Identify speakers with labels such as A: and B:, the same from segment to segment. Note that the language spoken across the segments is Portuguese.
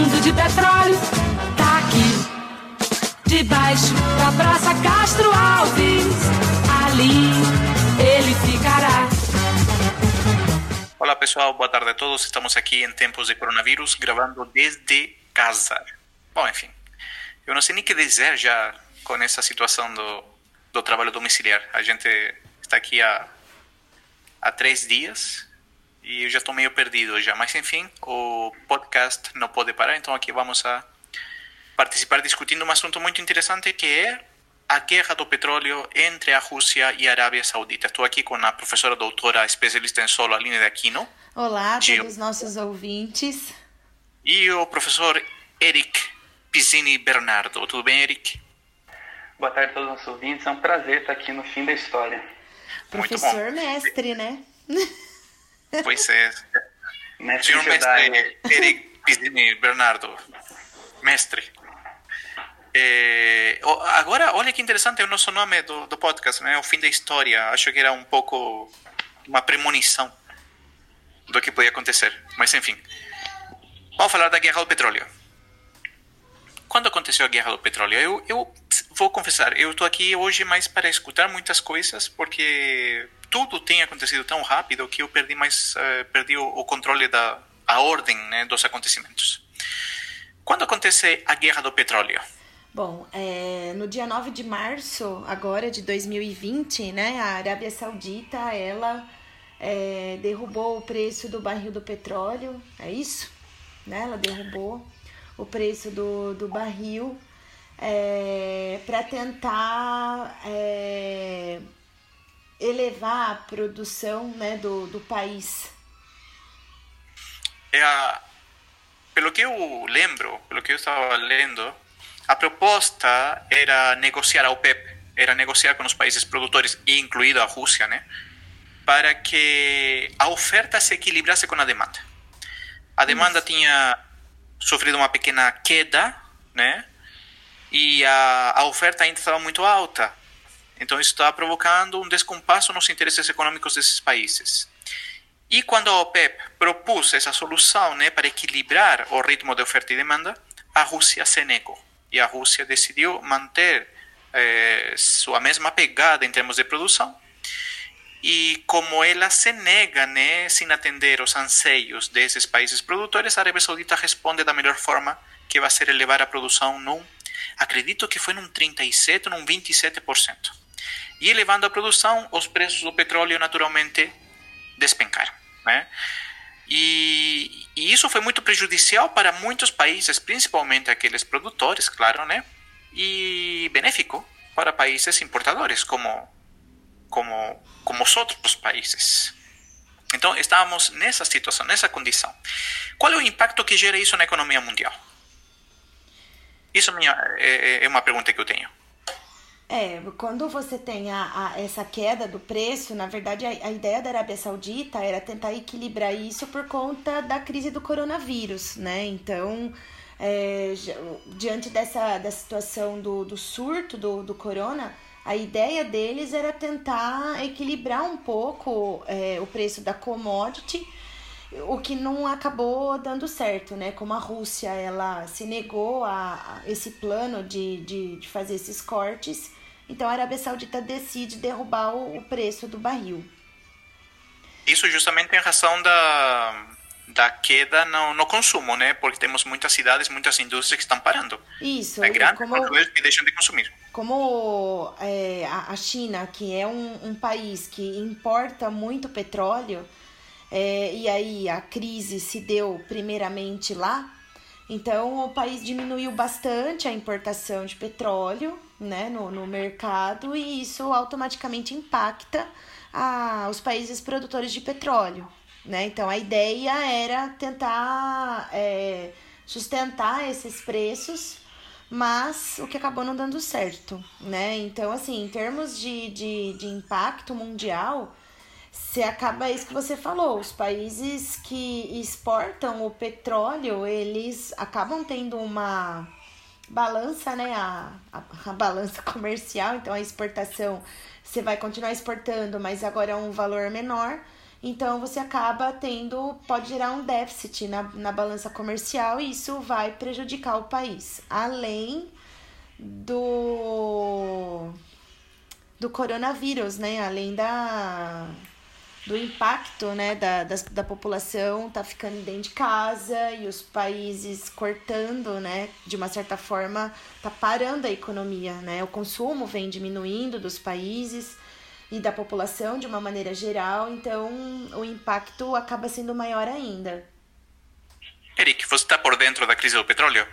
A: Mundo de petróleo tá aqui. Debaixo da Praça Castro Alves, ali ele ficará.
B: Olá pessoal, boa tarde a todos. Estamos aqui em tempos de coronavírus, gravando desde casa. Bom, enfim, eu não sei nem o que dizer já com essa situação do, do trabalho domiciliar. A gente está aqui há, há três dias e eu já estou meio perdido já. Mas enfim, o podcast não pode parar, então aqui vamos a participar discutindo um assunto muito interessante que é a guerra do petróleo entre a Rússia e a Arábia Saudita. Estou aqui com a professora doutora especialista em solo, Aline de Aquino,
C: Olá a todos os nossos ouvintes.
B: e o professor Eric Pizzini Bernardo. Tudo bem, Eric?
D: Boa tarde a todos os nossos ouvintes. É um prazer estar aqui no fim da história.
B: Muito
C: Professor mestre, né?
B: Pois é.
D: Mestre
B: Senhor mestre Eric Pizzini Bernardo, mestre. É, agora, olha que interessante é o nosso nome do, do podcast, né? O fim da história. Acho que era um pouco uma premonição do que podia acontecer. Mas, enfim. Vamos falar da guerra do petróleo. Quando aconteceu a guerra do petróleo? Eu, eu vou confessar, eu estou aqui hoje mais para escutar muitas coisas, porque tudo tem acontecido tão rápido que eu perdi mais eh, perdi o, o controle da a ordem né, dos acontecimentos. Quando acontece a guerra do petróleo?
C: Bom, é, no dia 9 de março, agora de 2020, né, a Arábia Saudita, ela é, derrubou o preço do barril do petróleo, é isso? Né? Ela derrubou o preço do, do barril para tentar é, elevar a produção né, do, do país.
B: É a, pelo que eu lembro, pelo que eu estava lendo, a proposta era negociar a OPEP, era negociar com os países produtores, incluído a Rússia, né, para que a oferta se equilibrasse com a demanda. A demanda tinha sofrido uma pequena queda, né, e a, a oferta ainda estava muito alta. Então isso estava provocando um descompasso nos interesses econômicos desses países. E quando a OPEP propôs essa solução né, para equilibrar o ritmo de oferta e demanda, a Rússia se negou. E a Rússia decidiu manter eh, sua mesma pegada em termos de produção. E como ela se nega, né, sem atender os anseios desses países produtores, a Arábia Saudita responde da melhor forma, que vai ser elevar a produção num, acredito que foi num 37, num 27%. E elevando a produção, os preços do petróleo naturalmente despencaram, né? E, e isso foi muito prejudicial para muitos países, principalmente aqueles produtores, claro, né? E benéfico para países importadores, como como como os outros países. Então, estávamos nessa situação, nessa condição. Qual é o impacto que gera isso na economia mundial? Isso é minha- é, é uma pergunta que eu tenho.
C: É, quando você tem a, a- essa queda do preço, na verdade a, a ideia da Arábia Saudita era tentar equilibrar isso por conta da crise do coronavírus, né? Então, é, diante dessa, da situação do, do surto do, do corona, a ideia deles era tentar equilibrar um pouco é, o preço da commodity o que não acabou dando certo, né? Como a Rússia ela se negou a, a esse plano de, de, de, fazer esses cortes, então a Arábia Saudita decide derrubar o, o preço do barril.
B: Isso justamente em razão da, da queda no, no, consumo, né? Porque temos muitas cidades, muitas indústrias que estão parando.
C: Isso.
B: É grande como, que deixam de consumir.
C: Como é, a China, que é um, um país que importa muito petróleo, é, e aí a crise se deu primeiramente lá. Então o país diminuiu bastante a importação de petróleo né, no, no mercado e isso automaticamente impacta a, os países produtores de petróleo. Né? Então a ideia era tentar é, sustentar esses preços, mas o que acabou não dando certo. Né? Então, assim, em termos de, de, de impacto mundial, você acaba isso que você falou, os países que exportam o petróleo, eles acabam tendo uma balança, né, a, a, a balança comercial, então a exportação você vai continuar exportando, mas agora é um valor menor. Então você acaba tendo, pode gerar um déficit na, na balança comercial e isso vai prejudicar o país. Além do, do coronavírus, né? Além da, do impacto né, da, da, da população tá ficando dentro de casa e os países cortando, né, de uma certa forma, tá parando a economia, né? O consumo vem diminuindo dos países e da população de uma maneira geral, então o impacto acaba sendo maior ainda.
B: Eric, você está por dentro da crise do petróleo?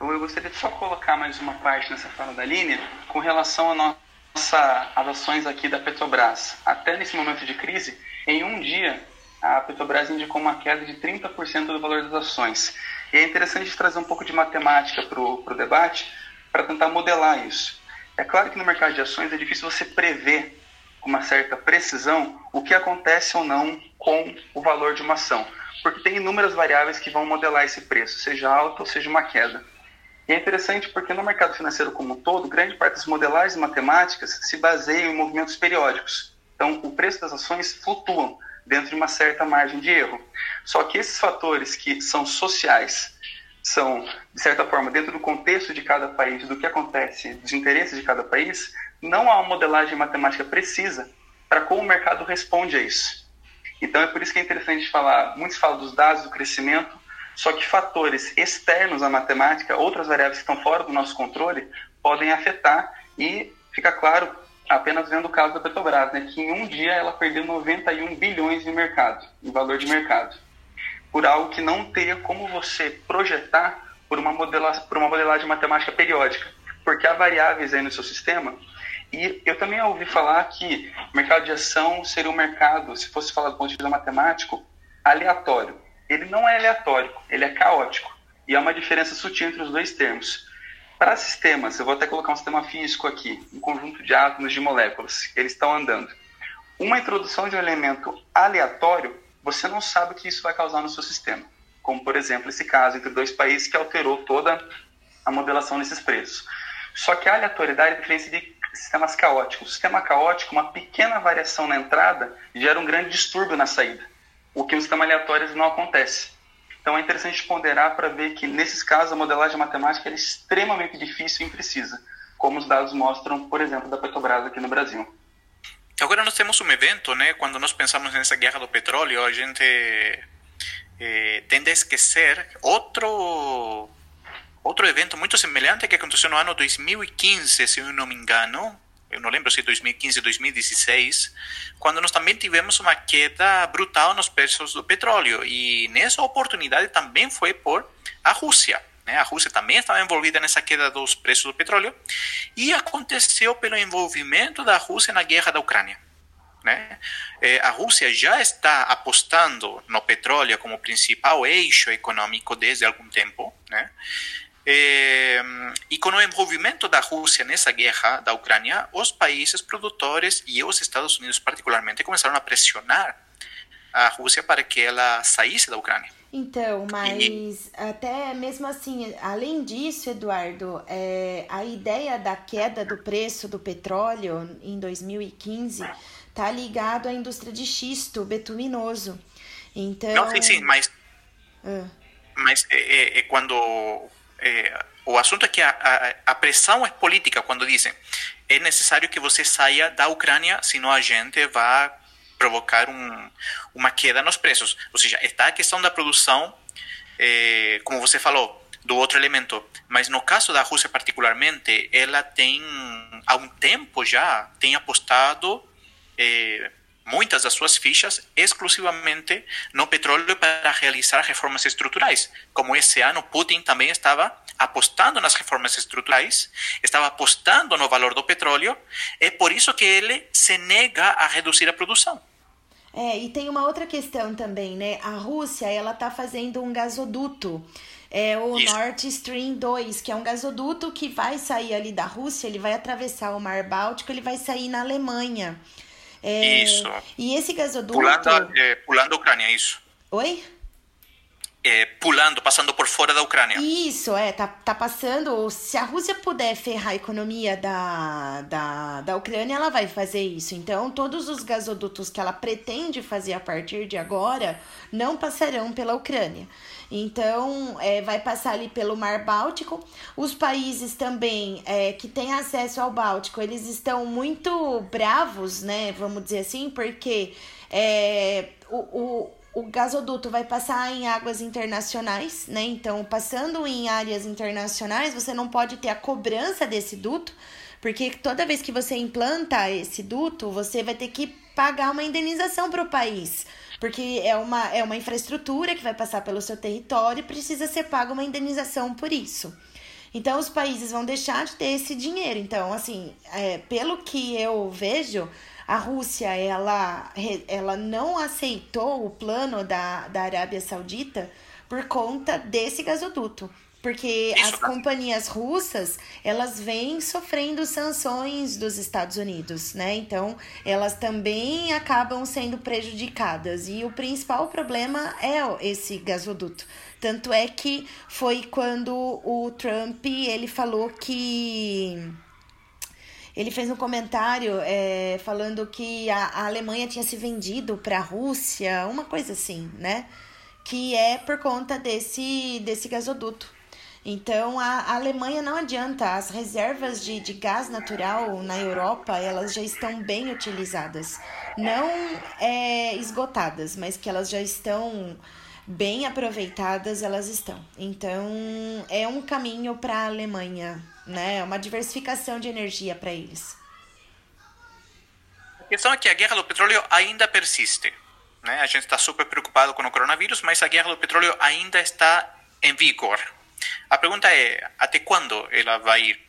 D: Eu gostaria de só colocar mais uma parte nessa fala da linha com relação a nossas ações aqui da Petrobras. Até nesse momento de crise, em um dia, a Petrobras indicou uma queda de 30% do valor das ações. E é interessante trazer um pouco de matemática para o debate para tentar modelar isso. É claro que no mercado de ações é difícil você prever com uma certa precisão o que acontece ou não com o valor de uma ação, porque tem inúmeras variáveis que vão modelar esse preço, seja alta ou seja uma queda. E é interessante porque no mercado financeiro como um todo, grande parte das modelagens matemáticas se baseiam em movimentos periódicos. Então, o preço das ações flutuam dentro de uma certa margem de erro. Só que esses fatores que são sociais, são, de certa forma, dentro do contexto de cada país, do que acontece, dos interesses de cada país, não há uma modelagem matemática precisa para como o mercado responde a isso. Então, é por isso que é interessante falar, muitos falam dos dados do crescimento, só que fatores externos à matemática, outras variáveis que estão fora do nosso controle, podem afetar e fica claro apenas vendo o caso da Petrobras, né, que em um dia ela perdeu 91 bilhões de mercado, em valor de mercado, por algo que não teria como você projetar por uma, modela, por uma modelagem matemática periódica, porque há variáveis aí no seu sistema. E eu também ouvi falar que o mercado de ação seria um mercado, se fosse falar do ponto de vista matemático, aleatório. Ele não é aleatório, ele é caótico. E há uma diferença sutil entre os dois termos. Para sistemas, eu vou até colocar um sistema físico aqui, um conjunto de átomos de moléculas, eles estão andando. Uma introdução de um elemento aleatório, você não sabe o que isso vai causar no seu sistema. Como, por exemplo, esse caso entre dois países que alterou toda a modelação desses preços. Só que a aleatoriedade diferente de sistemas caóticos. Sistema caótico, uma pequena variação na entrada gera um grande distúrbio na saída, o que no sistema aleatório não acontece. Então é interessante ponderar para ver que, nesses casos, a modelagem matemática é extremamente difícil e imprecisa, como os dados mostram, por exemplo, da Petrobras aqui no Brasil.
B: Agora nós temos um evento, né? Quando nós pensamos nessa guerra do petróleo, a gente eh, tende a esquecer outro outro evento muito semelhante que aconteceu no ano 2015, se eu não me engano, eu não lembro se 2015 ou 2016, quando nós também tivemos uma queda brutal nos preços do petróleo. E nessa oportunidade também foi por a Rússia. Né? A Rússia também estava envolvida nessa queda dos preços do petróleo. E aconteceu pelo envolvimento da Rússia na guerra da Ucrânia. Né? É, a Rússia já está apostando no petróleo como principal eixo econômico desde algum tempo. Né? Eh, e com o envolvimento da Rússia nessa guerra da Ucrânia, os países produtores e os Estados Unidos particularmente começaram a pressionar a Rússia para que ela saísse da Ucrânia.
C: Então, mas até mesmo assim, além disso, Eduardo, é, a ideia da queda do preço do petróleo em 2015 está ligado à indústria de xisto betuminoso. Então.
B: Não, sim, sim, mas. Uh. Mas é, é, é quando. É, o assunto é que a, a, a, pressão é política quando dizem é necessário que você saia da Ucrânia, senão a gente vai provocar um, uma queda nos preços. Ou seja, está a questão da produção, é, como você falou, do outro elemento. Mas no caso da Rússia particularmente, ela tem há um tempo já tem apostado é, muitas das suas fichas exclusivamente no petróleo para realizar reformas estruturais. Como esse ano Putin também estava apostando nas reformas estruturais, estava apostando no valor do petróleo, é por isso que ele se nega a reduzir a produção.
C: É, e tem uma outra questão também, né? A Rússia, ela tá fazendo um gasoduto é o Isso. Nord Stream 2, que é um gasoduto que vai sair ali da Rússia, ele vai atravessar o Mar Báltico, ele vai sair na Alemanha.
B: É, isso.
C: E esse gasoduto.
B: Pulando, é, pulando a Ucrânia, isso.
C: Oi?
B: Pulando, passando por fora da Ucrânia.
C: Isso, é, tá, tá passando. Se a Rússia puder ferrar a economia da, da, da Ucrânia, ela vai fazer isso. Então, todos os gasodutos que ela pretende fazer a partir de agora não passarão pela Ucrânia. Então, é, vai passar ali pelo Mar Báltico. Os países também é, que têm acesso ao Báltico, eles estão muito bravos, né? Vamos dizer assim, porque é, o, o, o gasoduto vai passar em águas internacionais, né? Então, passando em áreas internacionais, você não pode ter a cobrança desse duto, porque toda vez que você implanta esse duto, você vai ter que pagar uma indenização para o país porque é uma, é uma infraestrutura que vai passar pelo seu território e precisa ser paga uma indenização por isso. Então, os países vão deixar de ter esse dinheiro. Então, assim, é, pelo que eu vejo, a Rússia ela, ela não aceitou o plano da, da Arábia Saudita por conta desse gasoduto porque as companhias russas elas vêm sofrendo sanções dos Estados Unidos, né? Então elas também acabam sendo prejudicadas e o principal problema é esse gasoduto. Tanto é que foi quando o Trump ele falou que ele fez um comentário é, falando que a, a Alemanha tinha se vendido para a Rússia, uma coisa assim, né? Que é por conta desse, desse gasoduto. Então, a, a Alemanha não adianta, as reservas de, de gás natural na Europa, elas já estão bem utilizadas. Não é, esgotadas, mas que elas já estão bem aproveitadas, elas estão. Então, é um caminho para a Alemanha, né? Uma diversificação de energia para eles.
B: A questão é que a guerra do petróleo ainda persiste. Né? A gente está super preocupado com o coronavírus, mas a guerra do petróleo ainda está em vigor. A pergunta é, até quando ela vai ir?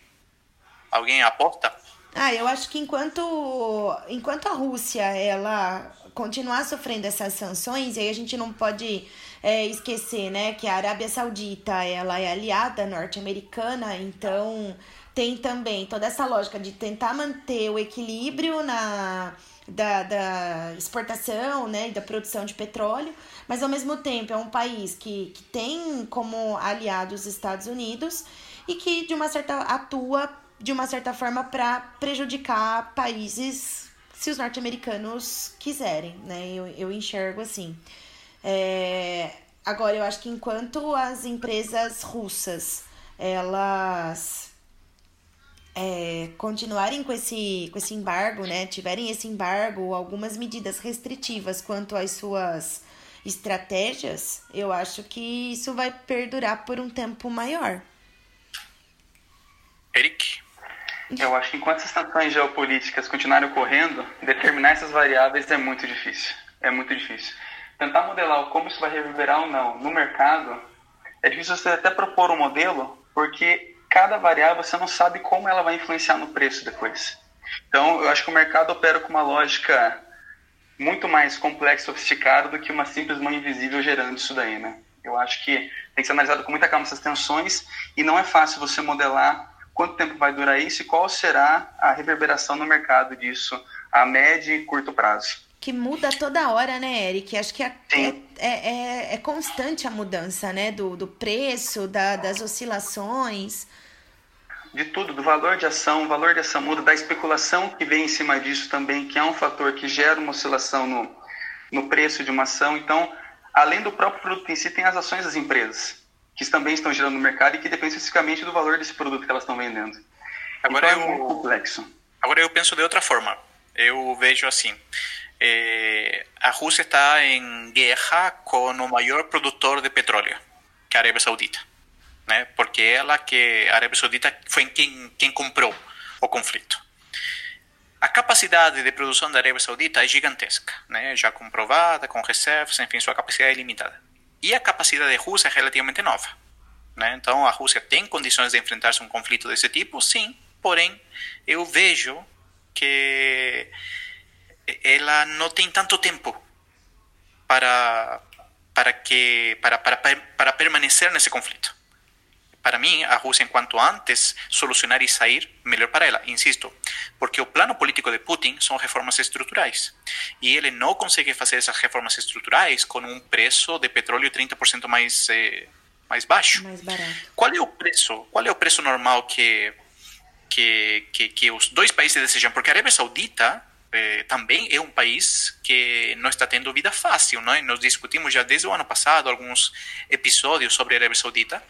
B: Alguém aposta?
C: Ah, eu acho que enquanto, enquanto a Rússia ela continuar sofrendo essas sanções, e aí a gente não pode é, esquecer, né, que a Arábia Saudita ela é aliada norte-americana, então tem também toda essa lógica de tentar manter o equilíbrio na da, da exportação né, e da produção de petróleo, mas ao mesmo tempo é um país que, que tem como aliado os Estados Unidos e que de uma certa atua de uma certa forma para prejudicar países se os norte-americanos quiserem, né? Eu, eu enxergo assim. É, agora, eu acho que enquanto as empresas russas elas é, continuarem com esse, com esse embargo, né, tiverem esse embargo algumas medidas restritivas quanto às suas estratégias, eu acho que isso vai perdurar por um tempo maior.
B: Eric?
D: Eu acho que enquanto essas tensões geopolíticas continuarem ocorrendo, determinar essas variáveis é muito difícil. É muito difícil. Tentar modelar como isso vai reverberar ou não no mercado, é difícil você até propor um modelo, porque cada variável você não sabe como ela vai influenciar no preço depois. Então, eu acho que o mercado opera com uma lógica muito mais complexa e sofisticada do que uma simples mão invisível gerando isso daí, né? Eu acho que tem que ser analisado com muita calma essas tensões e não é fácil você modelar quanto tempo vai durar isso e qual será a reverberação no mercado disso a médio e curto prazo.
C: Que muda toda hora, né, Eric? Acho que é, é, é, é, constante a mudança, né? Do, do preço, da, das oscilações
D: de tudo, do valor de ação, o valor dessa muda, da especulação que vem em cima disso também, que é um fator que gera uma oscilação no, no preço de uma ação. Então, além do próprio produto em si, tem as ações das empresas, que também estão girando no mercado e que dependem especificamente do valor desse produto que elas estão vendendo.
B: Agora então, é eu, é complexo. Agora eu penso de outra forma. Eu vejo assim, eh, a Rússia está em guerra com o maior produtor de petróleo, que é a Arábia Saudita, né? Porque ela que a Arábia Saudita foi quem quem comprou o conflito. A capacidade de produção da Arábia Saudita é gigantesca, né? já comprovada, com reservas, enfim, sua capacidade é limitada. E a capacidade da Rússia é relativamente nova. Né? Então, a Rússia tem condições de enfrentar-se a um conflito desse tipo? Sim, porém, eu vejo que ela não tem tanto tempo para, para, que, para, para, para permanecer nesse conflito para mim, a Rússia, enquanto antes solucionar e sair, melhor para ela. Insisto, porque o plano político de Putin são reformas estruturais. E ele não consegue fazer essas reformas estruturais com um preço de petróleo 30% mais, eh, mais baixo.
C: Mais barato.
B: Qual é o preço? Qual é o preço normal que, que, que, que os dois países desejam? Porque a Arábia Saudita eh, também é um país que não está tendo vida fácil. Não? Nós discutimos já desde o ano passado alguns episódios sobre a Arábia Saudita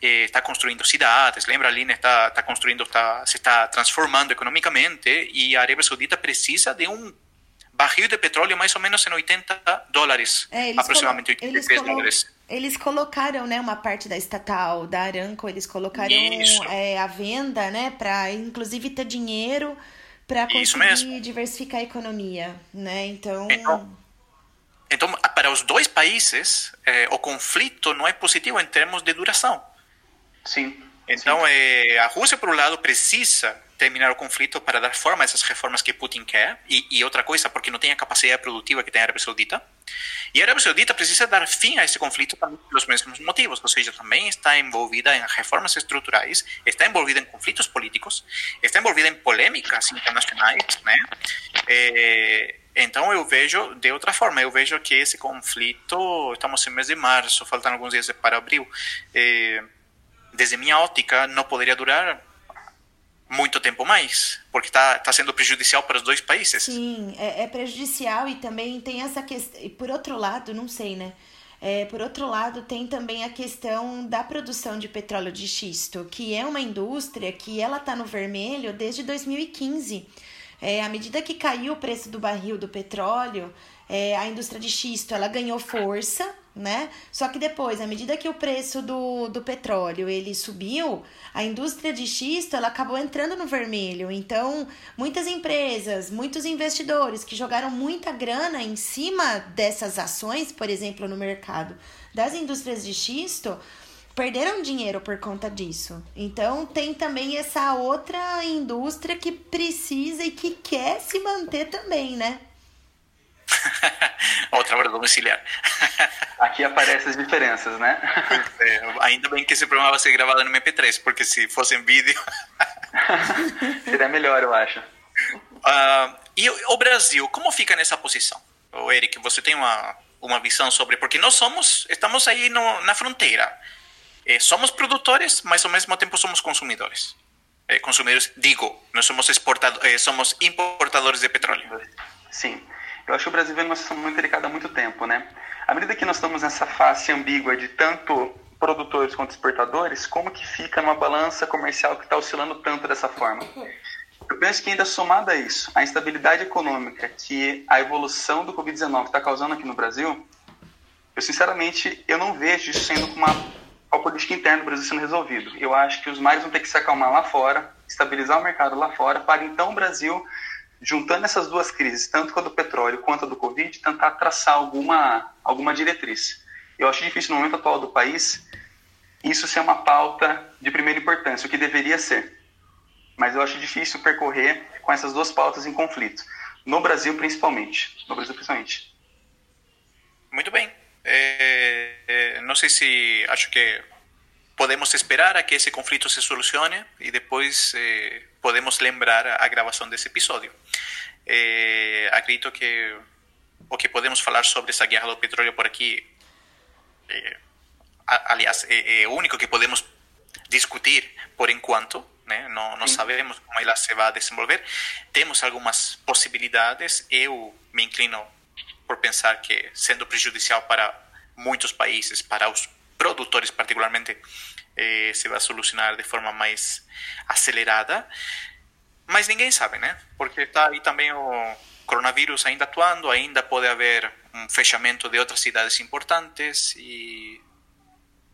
B: eh, está construindo cidades, lembra ali, está, está construindo, está, se está transformando economicamente e a Arábia Saudita precisa de um barril de petróleo mais ou menos em 80 dólares, é, aproximadamente 83 dólares.
C: Eles colocaram, né, uma parte da estatal da Aramco, eles colocaram é, a venda, né, para inclusive ter dinheiro para conseguir diversificar a economia, né? Então,
B: então então, para os dois países, eh, o conflito não é positivo em termos de duração.
D: Sim.
B: Então, sim. Eh, a Rússia, por um lado, precisa terminar o conflito para dar forma a essas reformas que Putin quer, e, e, outra coisa, porque não tem a capacidade produtiva que tem a Arábia Saudita. E a Arábia Saudita precisa dar fim a esse conflito pelos mesmos motivos, ou seja, também está envolvida em reformas estruturais, está envolvida em conflitos políticos, está envolvida em polêmicas internacionais, né? É, então eu vejo de outra forma, eu vejo que esse conflito, estamos em mês de março, faltam alguns dias para abril, é, desde minha ótica, não poderia durar muito tempo mais, porque está tá sendo prejudicial para os dois países.
C: Sim, é, é prejudicial e também tem essa questão. E por outro lado, não sei, né? É, por outro lado, tem também a questão da produção de petróleo de xisto, que é uma indústria que ela está no vermelho desde 2015. É, à medida que caiu o preço do barril do petróleo, é, a indústria de xisto ela ganhou força, né? Só que depois, à medida que o preço do, do petróleo ele subiu, a indústria de xisto ela acabou entrando no vermelho. Então, muitas empresas, muitos investidores que jogaram muita grana em cima dessas ações, por exemplo, no mercado das indústrias de xisto, perderam dinheiro por conta disso. Então, tem também essa outra indústria que precisa e que quer se manter também, né?
B: Ou trabalho domiciliar.
D: Aqui aparecem as diferenças, né?
B: É, ainda bem que esse programa vai ser gravado no MP3, porque se fosse em vídeo.
D: Seria melhor, eu acho.
B: Uh, e o Brasil, como fica nessa posição? O Eric, você tem uma, uma visão sobre. Porque nós somos, estamos aí no, na fronteira. Eh, somos produtores, mas ao mesmo tempo somos consumidores. Eh, consumidores, digo, nós somos, exportadores, eh, somos importadores de petróleo.
D: Sim. Eu acho que o Brasil vem numa situação muito delicada há muito tempo, né? À medida que nós estamos nessa face ambígua de tanto produtores quanto exportadores, como que fica numa balança comercial que está oscilando tanto dessa forma? Eu penso que ainda somado a isso, a instabilidade econômica que a evolução do Covid-19 está causando aqui no Brasil, eu sinceramente eu não vejo isso sendo uma política interna do Brasil sendo resolvido. Eu acho que os mares vão ter que se acalmar lá fora, estabilizar o mercado lá fora, para então o Brasil juntando essas duas crises, tanto a do petróleo quanto a do Covid, tentar traçar alguma, alguma diretriz. Eu acho difícil no momento atual do país isso ser uma pauta de primeira importância, o que deveria ser. Mas eu acho difícil percorrer com essas duas pautas em conflito. No Brasil, principalmente. No Brasil, principalmente.
B: Muito bem. É, é, não sei se acho que podemos esperar a que esse conflito se solucione e depois eh, podemos lembrar a gravação desse episódio. Eh, acredito que o que podemos falar sobre essa guerra do petróleo por aqui, eh, aliás, é, é, o único que podemos discutir por enquanto, né? não, não sabemos como ela se vai desenvolver. Temos algumas possibilidades, eu me inclino por pensar que sendo prejudicial para muitos países, para os produtores particularmente, eh, se vai solucionar de forma mais acelerada. Mas ninguém sabe, né? Porque está aí também o coronavírus ainda atuando, ainda pode haver um fechamento de outras cidades importantes e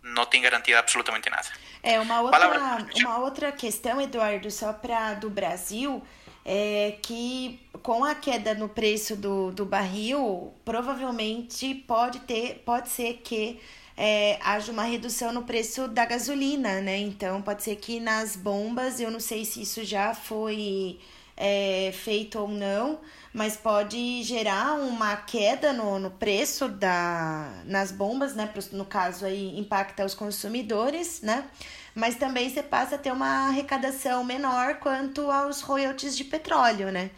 B: não tem garantia absolutamente nada.
C: É, uma outra, uma outra questão, Eduardo, só para do Brasil, é que com a queda no preço do, do barril, provavelmente pode ter, pode ser que é, haja uma redução no preço da gasolina, né? Então pode ser que nas bombas, eu não sei se isso já foi é, feito ou não, mas pode gerar uma queda no, no preço da, nas bombas, né? No caso aí impacta os consumidores, né? Mas também você passa a ter uma arrecadação menor quanto aos royalties de petróleo, né?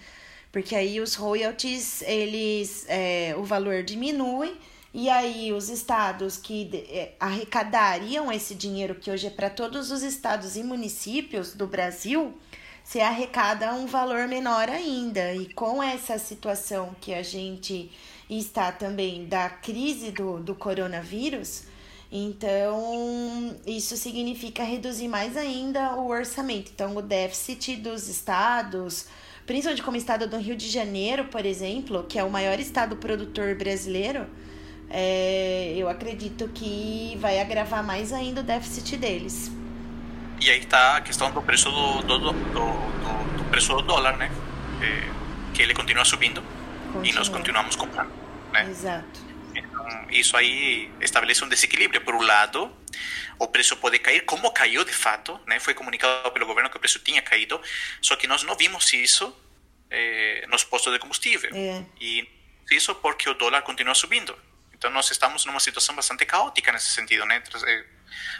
C: Porque aí os royalties, eles, é, o valor diminui e aí os estados que é, arrecadariam esse dinheiro, que hoje é para todos os estados e municípios do Brasil, se arrecada um valor menor ainda. E com essa situação que a gente está também da crise do, do coronavírus, então isso significa reduzir mais ainda o orçamento. Então, o déficit dos estados, principalmente como o estado do Rio de Janeiro, por exemplo, que é o maior estado produtor brasileiro é, eu acredito que vai agravar mais ainda o déficit deles.
B: E aí está a questão do preço do, do, do, do, do preço do dólar, né? É, que ele continua subindo continua. e nós continuamos comprando, né?
C: Exato.
B: Então, isso aí estabelece um desequilíbrio. Por um lado, o preço pode cair, como caiu de fato, né? Foi comunicado pelo governo que o preço tinha caído, só que nós não vimos isso é, nos postos de combustível.
C: É.
B: E isso porque o dólar continua subindo. Então, nós estamos numa situação bastante caótica nesse sentido, né?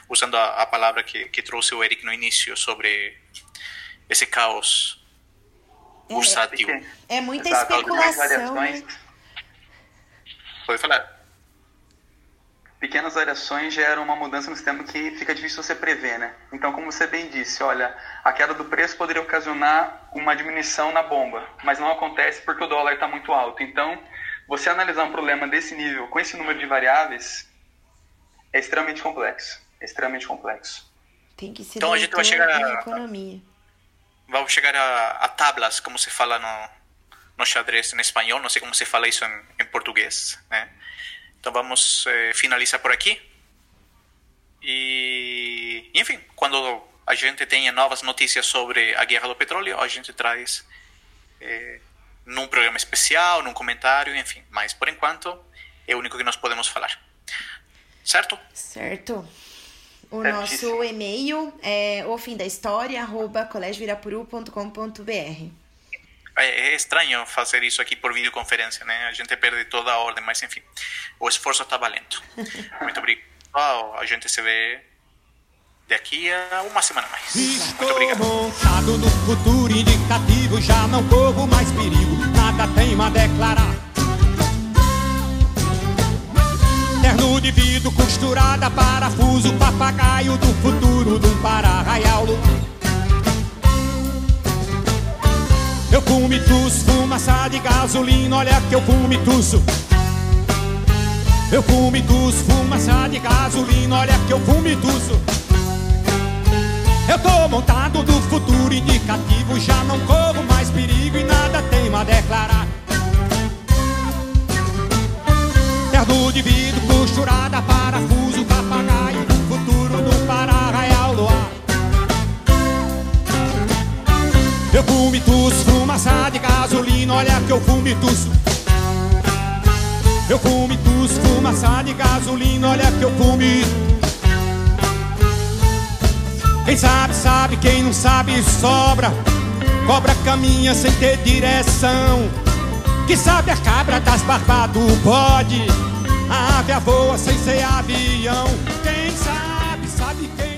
B: Usando a, a palavra que, que trouxe o Eric no início sobre esse caos bursátil.
C: É, é muita Exato, especulação. Né?
B: Pode falar.
D: Pequenas variações geram uma mudança no sistema que fica difícil você prever, né? Então, como você bem disse, olha, a queda do preço poderia ocasionar uma diminuição na bomba, mas não acontece porque o dólar está muito alto. Então, você analisar um problema desse nível com esse número de variáveis é extremamente complexo. É extremamente complexo.
C: Tem que ser então a gente vai chegar a, economia.
B: Vamos chegar a, a tablas, como se fala no, no xadrez em espanhol, não sei como se fala isso em, em português, né? Então vamos eh, finalizar por aqui. E, enfim, quando a gente tenha novas notícias sobre a guerra do petróleo, a gente traz eh, num programa especial, num comentário, enfim. Mas por enquanto é o único que nós podemos falar. Certo?
C: Certo. O nosso e-mail é ofimdahistoria@colégiovirapuru.com.br.
B: É, é estranho fazer isso aqui por videoconferência, né? A gente perde toda a ordem, mas enfim, o esforço está valendo. Muito obrigado. A gente se vê daqui a uma semana mais. Estou Muito obrigado. montado no futuro indicativo, já não corro mais perigo, nada tenho a declarar. Terno de vidro costurada, parafuso, papagaio do futuro do para-raial. Eu fumo tuço, fumaça de gasolina, olha que eu fumo tuço. Eu fumo tuço, fumaça de gasolina, olha que eu fumo tuço. Eu tô montado do futuro indicativo, já não corro mais perigo e nada tenho a declarar. Terno de vidro, costurada, parafuso, papagaio futuro do para-raial do ar. Eu fumo tuço, fumaça de gasolina, olha que eu fumo tuço. Eu fumo tuço, fumaça de gasolina, olha que eu fumo quem sabe, sabe, quem não sabe, sobra. Cobra caminha sem ter direção. Que sabe a cabra das barbas do bode. A ave voa sem ser avião. Quem sabe, sabe, quem.